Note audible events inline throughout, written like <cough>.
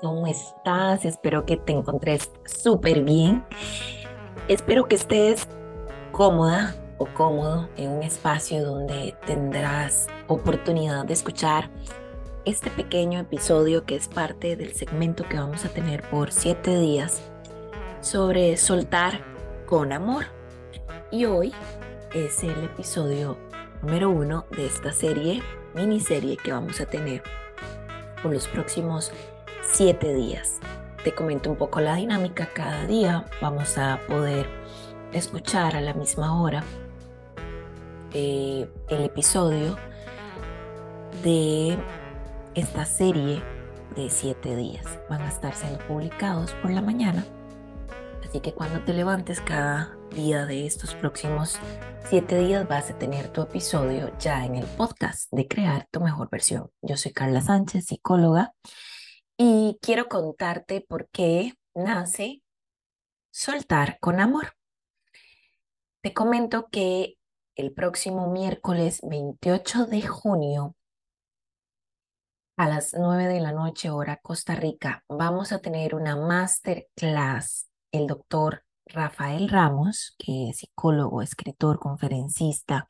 ¿cómo estás? Espero que te encontres súper bien. Espero que estés cómoda o cómodo en un espacio donde tendrás oportunidad de escuchar este pequeño episodio que es parte del segmento que vamos a tener por siete días sobre soltar con amor. Y hoy es el episodio número uno de esta serie, miniserie que vamos a tener por los próximos siete días. Te comento un poco la dinámica. Cada día vamos a poder escuchar a la misma hora eh, el episodio de esta serie de siete días. Van a estar siendo publicados por la mañana. Así que cuando te levantes cada día de estos próximos siete días vas a tener tu episodio ya en el podcast de Crear tu mejor versión. Yo soy Carla Sánchez, psicóloga, y quiero contarte por qué nace Soltar con Amor. Te comento que el próximo miércoles 28 de junio a las 9 de la noche hora Costa Rica vamos a tener una masterclass. El doctor Rafael Ramos, que es psicólogo, escritor, conferencista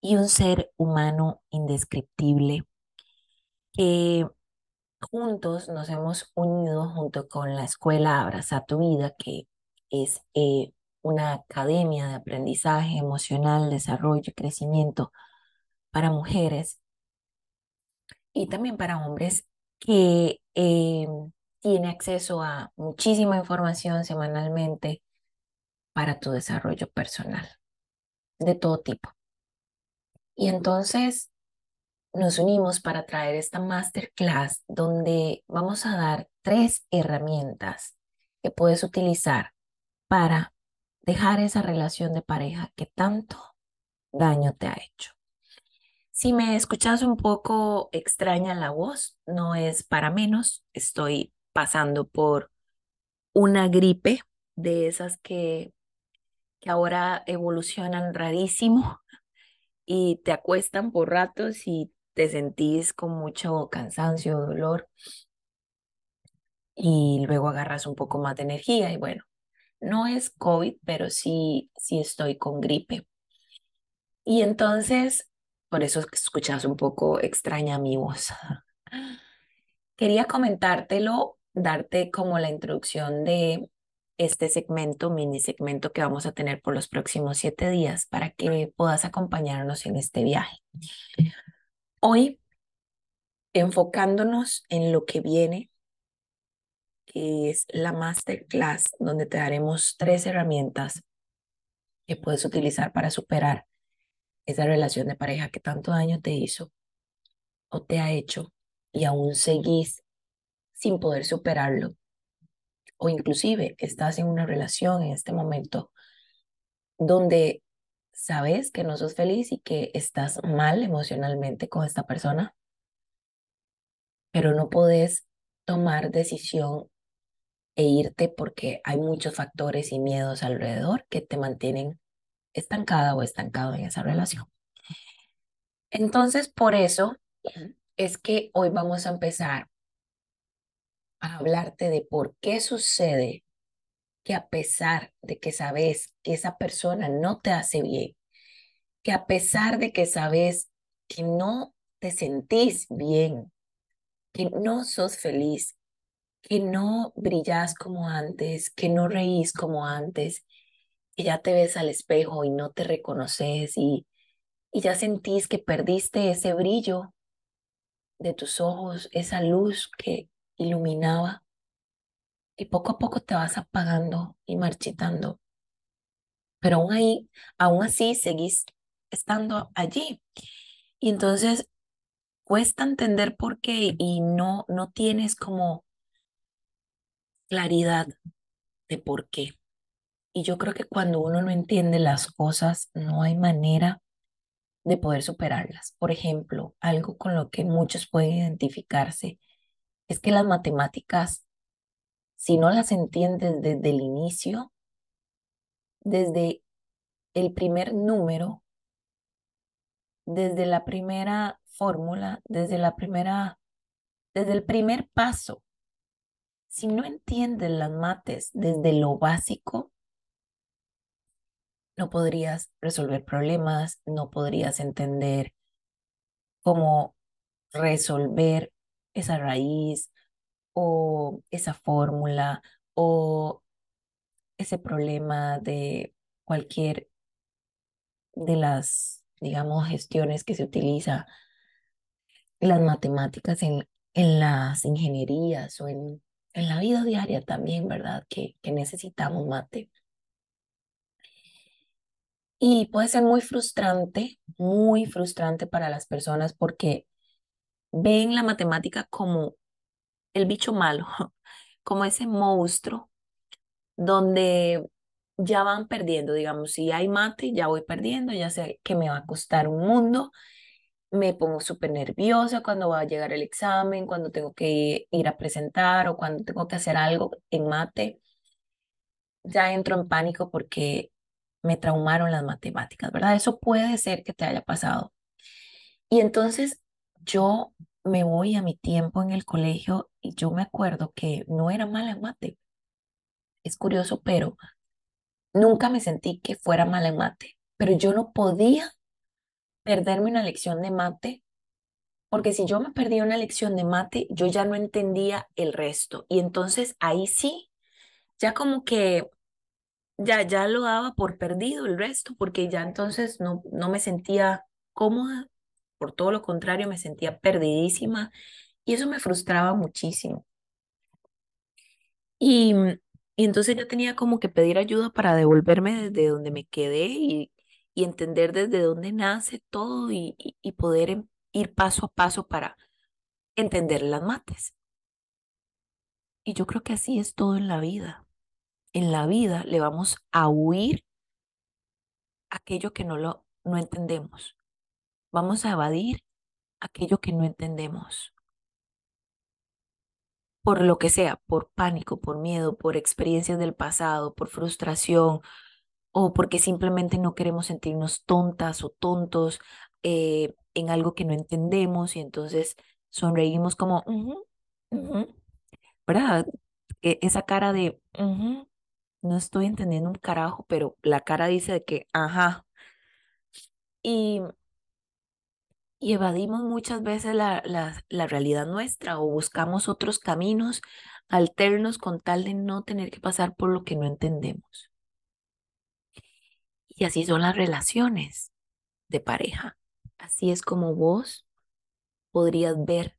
y un ser humano indescriptible, que juntos nos hemos unido junto con la escuela Abraza tu Vida, que es eh, una academia de aprendizaje emocional, desarrollo y crecimiento para mujeres y también para hombres que eh, tiene acceso a muchísima información semanalmente para tu desarrollo personal, de todo tipo. Y entonces nos unimos para traer esta masterclass donde vamos a dar tres herramientas que puedes utilizar para dejar esa relación de pareja que tanto daño te ha hecho. Si me escuchas un poco extraña la voz, no es para menos, estoy pasando por una gripe de esas que que ahora evolucionan rarísimo <laughs> y te acuestan por ratos y te sentís con mucho cansancio, dolor y luego agarras un poco más de energía y bueno, no es COVID, pero sí, sí estoy con gripe. Y entonces, por eso escuchas un poco extraña mi voz. <laughs> Quería comentártelo, darte como la introducción de este segmento, mini segmento que vamos a tener por los próximos siete días para que puedas acompañarnos en este viaje. Hoy, enfocándonos en lo que viene, que es la masterclass, donde te daremos tres herramientas que puedes utilizar para superar esa relación de pareja que tanto daño te hizo o te ha hecho y aún seguís sin poder superarlo. O inclusive estás en una relación en este momento donde sabes que no sos feliz y que estás mal emocionalmente con esta persona, pero no podés tomar decisión e irte porque hay muchos factores y miedos alrededor que te mantienen estancada o estancado en esa relación. Entonces, por eso es que hoy vamos a empezar a hablarte de por qué sucede que a pesar de que sabes que esa persona no te hace bien, que a pesar de que sabes que no te sentís bien, que no sos feliz, que no brillas como antes, que no reís como antes, que ya te ves al espejo y no te reconoces y, y ya sentís que perdiste ese brillo de tus ojos, esa luz que, iluminaba y poco a poco te vas apagando y marchitando. Pero aún ahí, aún así seguís estando allí. Y entonces cuesta entender por qué y no, no tienes como claridad de por qué. Y yo creo que cuando uno no entiende las cosas, no hay manera de poder superarlas. Por ejemplo, algo con lo que muchos pueden identificarse es que las matemáticas, si no las entiendes desde el inicio, desde el primer número, desde la primera fórmula, desde la primera, desde el primer paso si no entiendes las mates desde lo básico, no podrías resolver problemas, no podrías entender cómo resolver esa raíz o esa fórmula o ese problema de cualquier de las, digamos, gestiones que se utiliza las matemáticas en, en las ingenierías o en, en la vida diaria también, ¿verdad? Que, que necesitamos mate. Y puede ser muy frustrante, muy frustrante para las personas porque ven la matemática como el bicho malo, <laughs> como ese monstruo donde ya van perdiendo, digamos, si hay mate, ya voy perdiendo, ya sé que me va a costar un mundo, me pongo súper nerviosa cuando va a llegar el examen, cuando tengo que ir a presentar o cuando tengo que hacer algo en mate, ya entro en pánico porque me traumaron las matemáticas, ¿verdad? Eso puede ser que te haya pasado. Y entonces yo me voy a mi tiempo en el colegio y yo me acuerdo que no era mala en mate. Es curioso, pero nunca me sentí que fuera mala en mate, pero yo no podía perderme una lección de mate, porque si yo me perdía una lección de mate, yo ya no entendía el resto. Y entonces ahí sí, ya como que ya, ya lo daba por perdido el resto, porque ya entonces no, no me sentía cómoda, por todo lo contrario, me sentía perdidísima y eso me frustraba muchísimo. Y, y entonces ya tenía como que pedir ayuda para devolverme desde donde me quedé y, y entender desde dónde nace todo y, y poder em, ir paso a paso para entender las mates. Y yo creo que así es todo en la vida. En la vida le vamos a huir aquello que no lo no entendemos. Vamos a evadir aquello que no entendemos. Por lo que sea, por pánico, por miedo, por experiencias del pasado, por frustración, o porque simplemente no queremos sentirnos tontas o tontos eh, en algo que no entendemos y entonces sonreímos como, ¿verdad? E, esa cara de, no estoy entendiendo un carajo, pero la cara dice de que, ajá. Y, y evadimos muchas veces la, la, la realidad nuestra o buscamos otros caminos alternos con tal de no tener que pasar por lo que no entendemos. Y así son las relaciones de pareja. Así es como vos podrías ver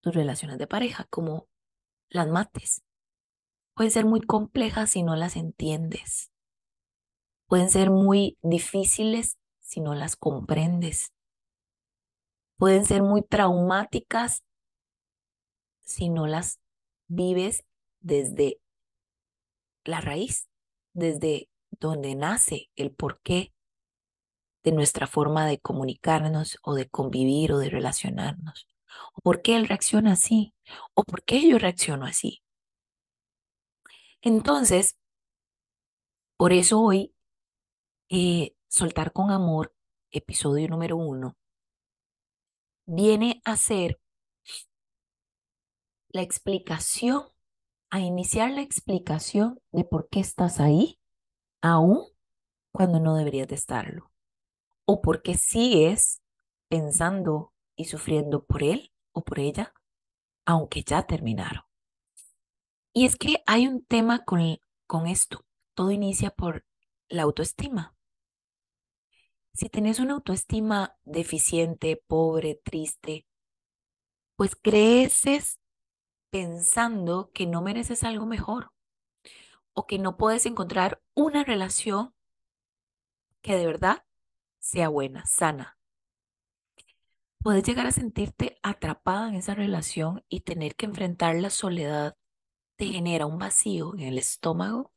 tus relaciones de pareja, como las mates. Pueden ser muy complejas si no las entiendes. Pueden ser muy difíciles si no las comprendes. Pueden ser muy traumáticas si no las vives desde la raíz, desde donde nace el porqué de nuestra forma de comunicarnos o de convivir o de relacionarnos. O por qué él reacciona así. O por qué yo reacciono así. Entonces, por eso hoy, eh, Soltar con Amor, episodio número uno, viene a ser la explicación, a iniciar la explicación de por qué estás ahí aún cuando no deberías de estarlo. O porque sigues pensando y sufriendo por él o por ella, aunque ya terminaron. Y es que hay un tema con, con esto. Todo inicia por la autoestima. Si tenés una autoestima deficiente, pobre, triste, pues creces pensando que no mereces algo mejor o que no puedes encontrar una relación que de verdad sea buena, sana. Puedes llegar a sentirte atrapada en esa relación y tener que enfrentar la soledad te genera un vacío en el estómago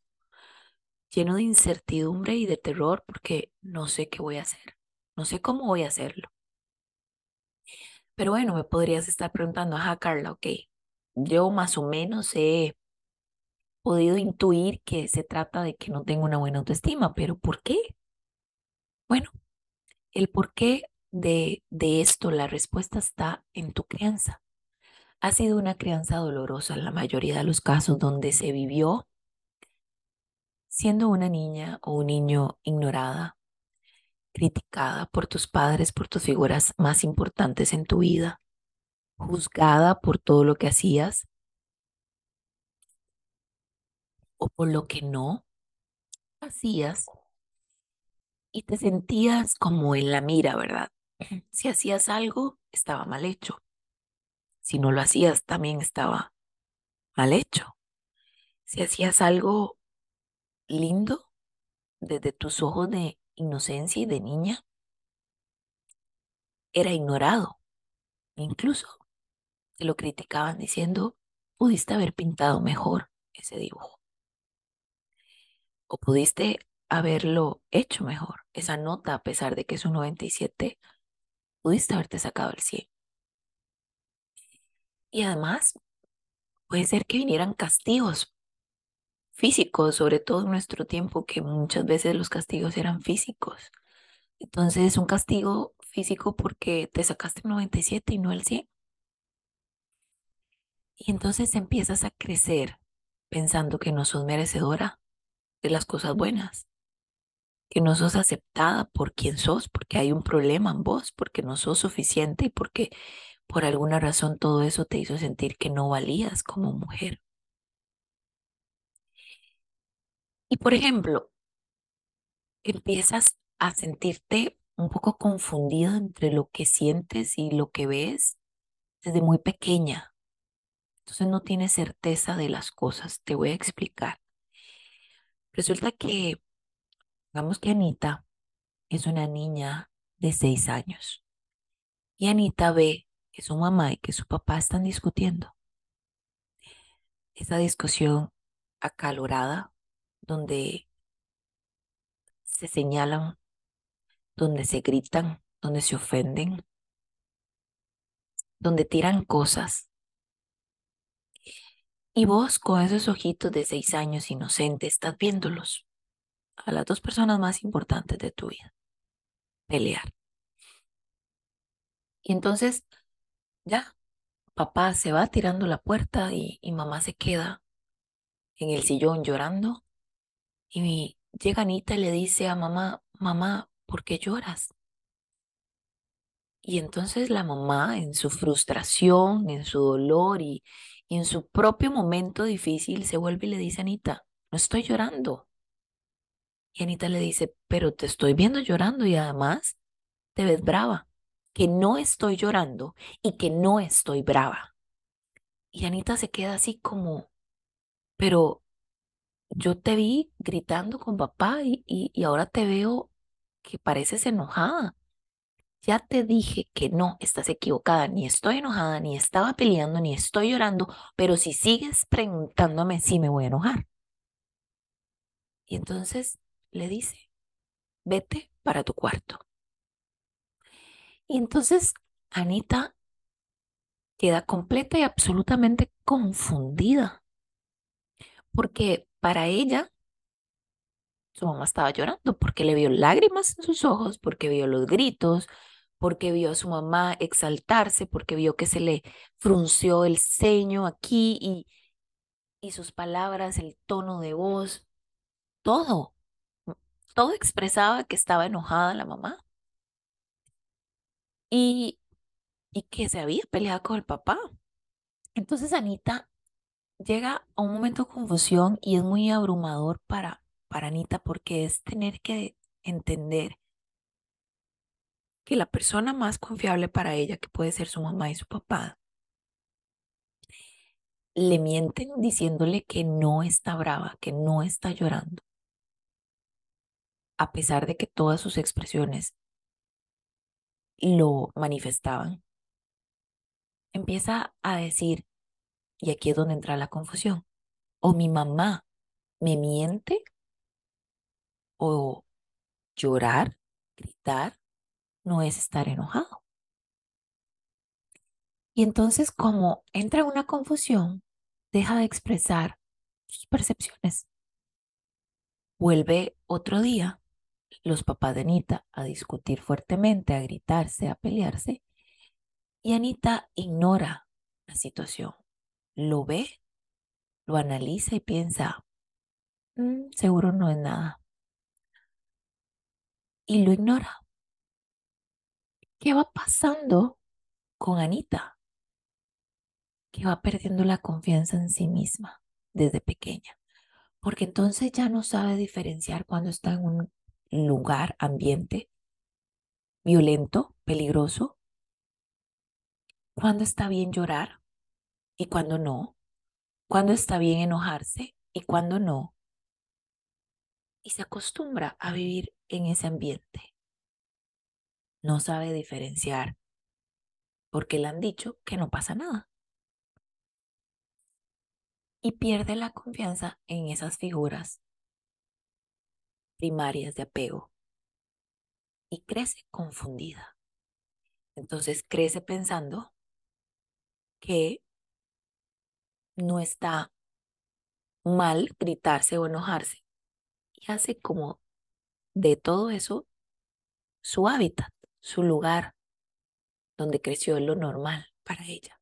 lleno de incertidumbre y de terror porque no sé qué voy a hacer, no sé cómo voy a hacerlo. Pero bueno, me podrías estar preguntando, ajá, Carla, ok, yo más o menos he podido intuir que se trata de que no tengo una buena autoestima, pero ¿por qué? Bueno, el por qué de, de esto, la respuesta está en tu crianza. Ha sido una crianza dolorosa en la mayoría de los casos donde se vivió siendo una niña o un niño ignorada, criticada por tus padres, por tus figuras más importantes en tu vida, juzgada por todo lo que hacías o por lo que no hacías y te sentías como en la mira, ¿verdad? <clears throat> Si hacías algo, estaba mal hecho. Si no lo hacías, también estaba mal hecho. Si hacías algo lindo desde tus ojos de inocencia y de niña, era ignorado. Incluso te lo criticaban diciendo, pudiste haber pintado mejor ese dibujo. O pudiste haberlo hecho mejor. Esa nota, a pesar de que es un 97, pudiste haberte sacado el 100. Y además, puede ser que vinieran castigos físicos, sobre todo en nuestro tiempo, que muchas veces los castigos eran físicos. Entonces, un castigo físico porque te sacaste un 97 y no el 100. Y entonces empiezas a crecer pensando que no sos merecedora de las cosas buenas, que no sos aceptada por quien sos, porque hay un problema en vos, porque no sos suficiente y porque por alguna razón todo eso te hizo sentir que no valías como mujer. Y por ejemplo, empiezas a sentirte un poco confundida entre lo que sientes y lo que ves desde muy pequeña. Entonces no tienes certeza de las cosas. Te voy a explicar. Resulta que, digamos que Anita es una niña de seis años. Y Anita ve que su mamá y que su papá están discutiendo. Esa discusión acalorada, donde se señalan, donde se gritan, donde se ofenden, donde tiran cosas y vos con esos ojitos de seis años inocentes estás viéndolos a las dos personas más importantes de tu vida pelear. Y entonces ya, papá se va tirando la puerta y, y mamá se queda en el sillón llorando. Y llega Anita y le dice a mamá, mamá, ¿por qué lloras? Y entonces la mamá, en su frustración, en su dolor y, en su propio momento difícil se vuelve y le dice a Anita, no estoy llorando. Y Anita le dice, pero te estoy viendo llorando y además te ves brava, que no estoy llorando y que no estoy brava. Y Anita se queda así como, pero yo te vi gritando con papá y, y, ahora te veo que pareces enojada ya te dije que no, estás equivocada, ni estoy enojada, ni estaba peleando, ni estoy llorando, pero si sigues preguntándome, sí me voy a enojar. Y entonces le dice, vete para tu cuarto. Y entonces Anita queda completa y absolutamente confundida, porque para ella su mamá estaba llorando, porque le vio lágrimas en sus ojos, porque vio los gritos, porque vio a su mamá exaltarse, porque vio que se le frunció el ceño aquí y, y sus palabras, el tono de voz, todo, todo expresaba que estaba enojada la mamá y, y que se había peleado con el papá. Entonces Anita llega a un momento de confusión y es muy abrumador para, para Anita porque es tener que entender que la persona más confiable para ella, que puede ser su mamá y su papá, le mienten diciéndole que no está brava, que no está llorando, a pesar de que todas sus expresiones lo manifestaban. Empieza a decir, y aquí es donde entra la confusión, o mi mamá me miente, o llorar, gritar, no es estar enojado. Y entonces como entra una confusión, deja de expresar sus percepciones. Vuelve otro día los papás de Anita a discutir fuertemente, a gritarse, a pelearse. Y Anita ignora la situación, lo ve, lo analiza y piensa, "Mm, seguro no es nada. Y lo ignora. ¿Qué va pasando con Anita? Que va perdiendo la confianza en sí misma desde pequeña. Porque entonces ya no sabe diferenciar cuando está en un lugar, ambiente violento, peligroso, cuando está bien llorar y cuando no, cuando está bien enojarse y cuando no. Y se acostumbra a vivir en ese ambiente. No sabe diferenciar porque le han dicho que no pasa nada. Y pierde la confianza en esas figuras primarias de apego y crece confundida. Entonces crece pensando que no está mal gritarse o enojarse y hace como de todo eso su hábitat, su lugar donde creció lo normal para ella.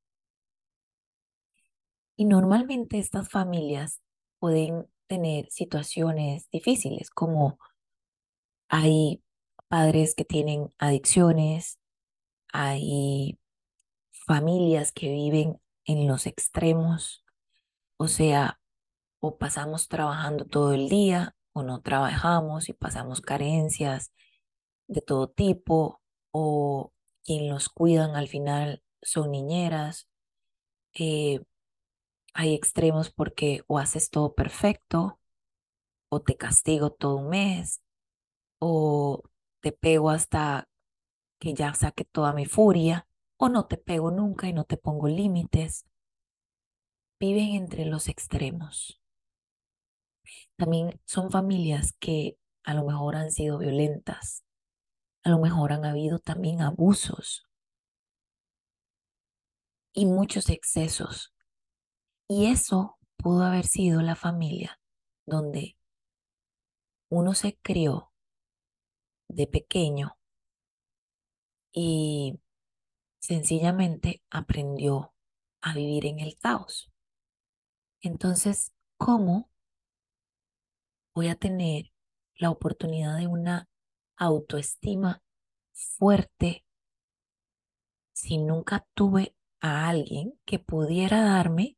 Y normalmente estas familias pueden tener situaciones difíciles como hay padres que tienen adicciones, hay familias que viven en los extremos, o sea, o pasamos trabajando todo el día o no trabajamos y pasamos carencias de todo tipo, o quien los cuidan al final son niñeras. Eh, hay extremos porque o haces todo perfecto, o te castigo todo un mes, o te pego hasta que ya saque toda mi furia, o no te pego nunca y no te pongo límites. Viven entre los extremos. También son familias que a lo mejor han sido violentas, a lo mejor han habido también abusos y muchos excesos. Y eso pudo haber sido la familia donde uno se crió de pequeño y sencillamente aprendió a vivir en el caos. Entonces, ¿cómo voy a tener la oportunidad de una autoestima fuerte si nunca tuve a alguien que pudiera darme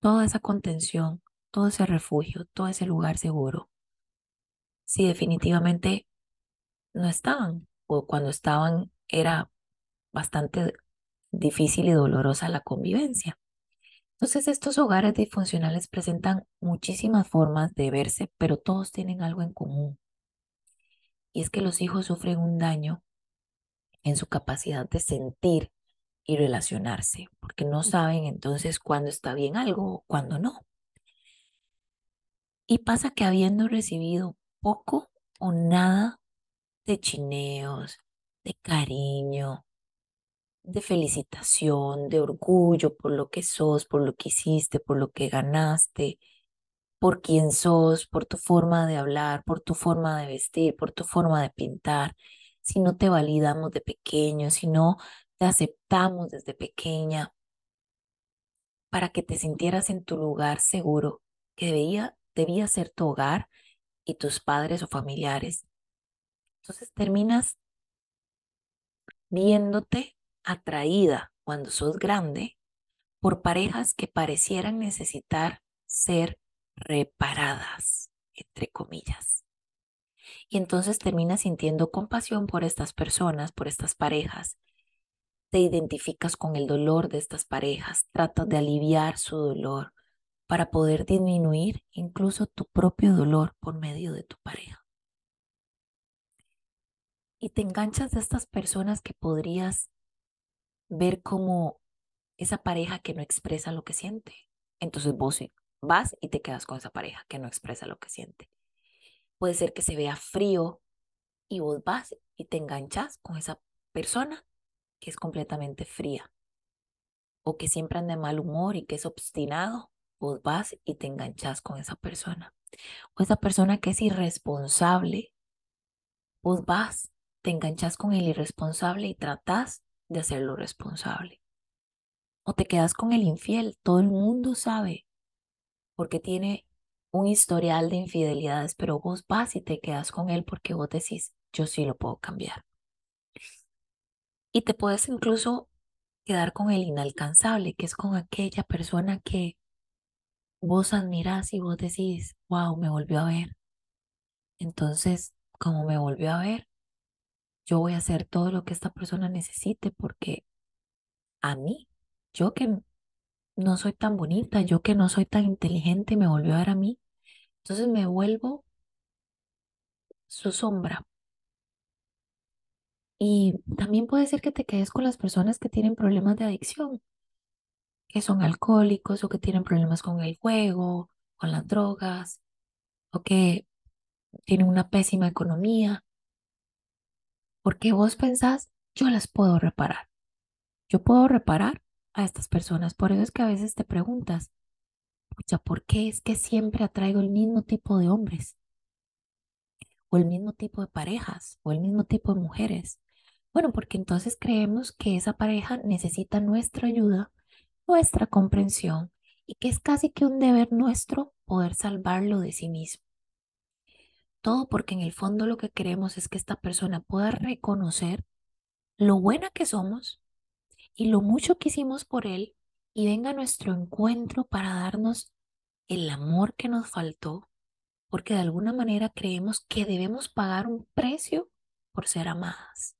toda esa contención, todo ese refugio, todo ese lugar seguro? Si definitivamente no estaban o cuando estaban era bastante difícil y dolorosa la convivencia. Entonces estos hogares disfuncionales presentan muchísimas formas de verse, pero todos tienen algo en común. Y es que los hijos sufren un daño en su capacidad de sentir y relacionarse, porque no saben entonces cuándo está bien algo o cuándo no. Y pasa que habiendo recibido poco o nada de chineos, de cariño, de felicitación, de orgullo por lo que sos, por lo que hiciste, por lo que ganaste, por quién sos, por tu forma de hablar, por tu forma de vestir, por tu forma de pintar. Si no te validamos de pequeño, si no te aceptamos desde pequeña, para que te sintieras en tu lugar seguro, que debía, debía ser tu hogar y tus padres o familiares. Entonces terminas viéndote atraída cuando sos grande por parejas que parecieran necesitar ser reparadas, entre comillas. Y entonces terminas sintiendo compasión por estas personas, por estas parejas. Te identificas con el dolor de estas parejas, tratas de aliviar su dolor para poder disminuir incluso tu propio dolor por medio de tu pareja. Y te enganchas de estas personas que podrías ver como esa pareja que no expresa lo que siente. Entonces vos vas y te quedas con esa pareja que no expresa lo que siente. Puede ser que se vea frío y vos vas y te enganchas con esa persona que es completamente fría o que siempre anda de mal humor y que es obstinado, vos vas y te enganchas con esa persona. O esa persona que es irresponsable, vos vas, te enganchas con el irresponsable y tratás de hacerlo responsable. O te quedas con el infiel. Todo el mundo sabe porque tiene un historial de infidelidades, pero vos vas y te quedas con él porque vos decís, yo sí lo puedo cambiar. Y te puedes incluso quedar con el inalcanzable, que es con aquella persona que vos admirás y vos decís, wow, me volvió a ver. Entonces, como me volvió a ver, yo voy a hacer todo lo que esta persona necesite porque a mí, yo que no soy tan bonita, yo que no soy tan inteligente, me volvió a ver a mí. Entonces me vuelvo su sombra. Y también puede ser que te quedes con las personas que tienen problemas de adicción, que son alcohólicos o que tienen problemas con el juego, con las drogas, o que tienen una pésima economía. Porque vos pensás, yo las puedo reparar. Yo puedo reparar a estas personas. Por eso es que a veces te preguntas, pucha, ¿por qué es que siempre atraigo el mismo tipo de hombres? O el mismo tipo de parejas, o el mismo tipo de mujeres. Bueno, porque entonces creemos que esa pareja necesita nuestra ayuda, nuestra comprensión, y que es casi que un deber nuestro poder salvarlo de sí mismo. Todo porque en el fondo lo que queremos es que esta persona pueda reconocer lo buena que somos y lo mucho que hicimos por Él y venga a nuestro encuentro para darnos el amor que nos faltó, porque de alguna manera creemos que debemos pagar un precio por ser amadas.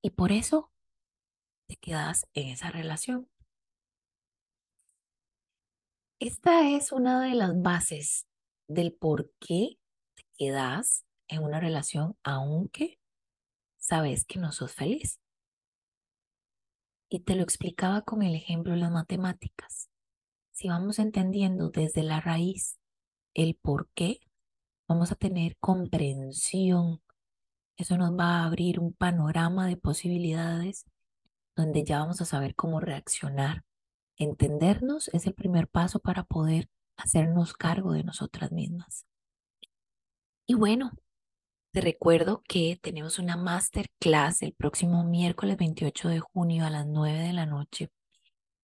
Y por eso te quedas en esa relación. Esta es una de las bases del por qué te quedas en una relación aunque sabes que no sos feliz. Y te lo explicaba con el ejemplo de las matemáticas. Si vamos entendiendo desde la raíz el por qué, vamos a tener comprensión. Eso nos va a abrir un panorama de posibilidades donde ya vamos a saber cómo reaccionar. Entendernos es el primer paso para poder hacernos cargo de nosotras mismas. Y bueno, te recuerdo que tenemos una masterclass el próximo miércoles 28 de junio a las 9 de la noche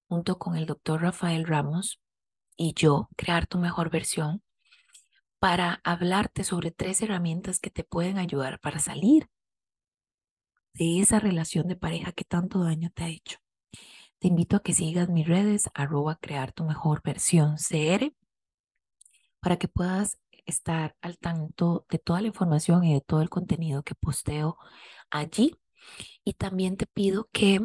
junto con el doctor Rafael Ramos y yo, crear tu mejor versión, para hablarte sobre tres herramientas que te pueden ayudar para salir de esa relación de pareja que tanto daño te ha hecho. Te invito a que sigas mis redes, arroba crear tu mejor versión CR, para que puedas estar al tanto de toda la información y de todo el contenido que posteo allí. Y también te pido que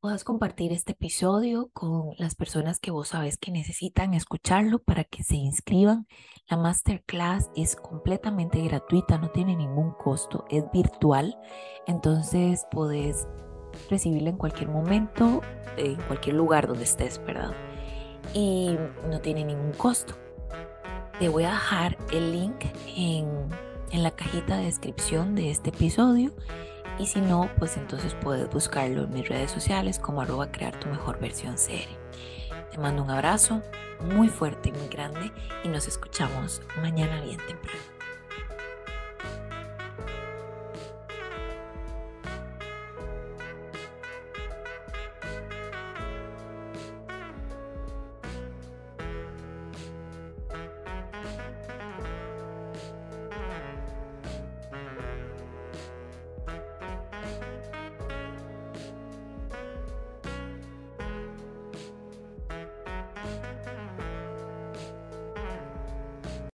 puedas compartir este episodio con las personas que vos sabes que necesitan escucharlo para que se inscriban. La masterclass es completamente gratuita, no tiene ningún costo, es virtual, entonces podés recibirla en cualquier momento, en cualquier lugar donde estés, ¿verdad? Y no tiene ningún costo. Te voy a dejar el link en, en la cajita de descripción de este episodio. Y si no, pues entonces puedes buscarlo en mis redes sociales como arroba crear tu mejor versión serie. Te mando un abrazo muy fuerte y muy grande y nos escuchamos mañana bien temprano.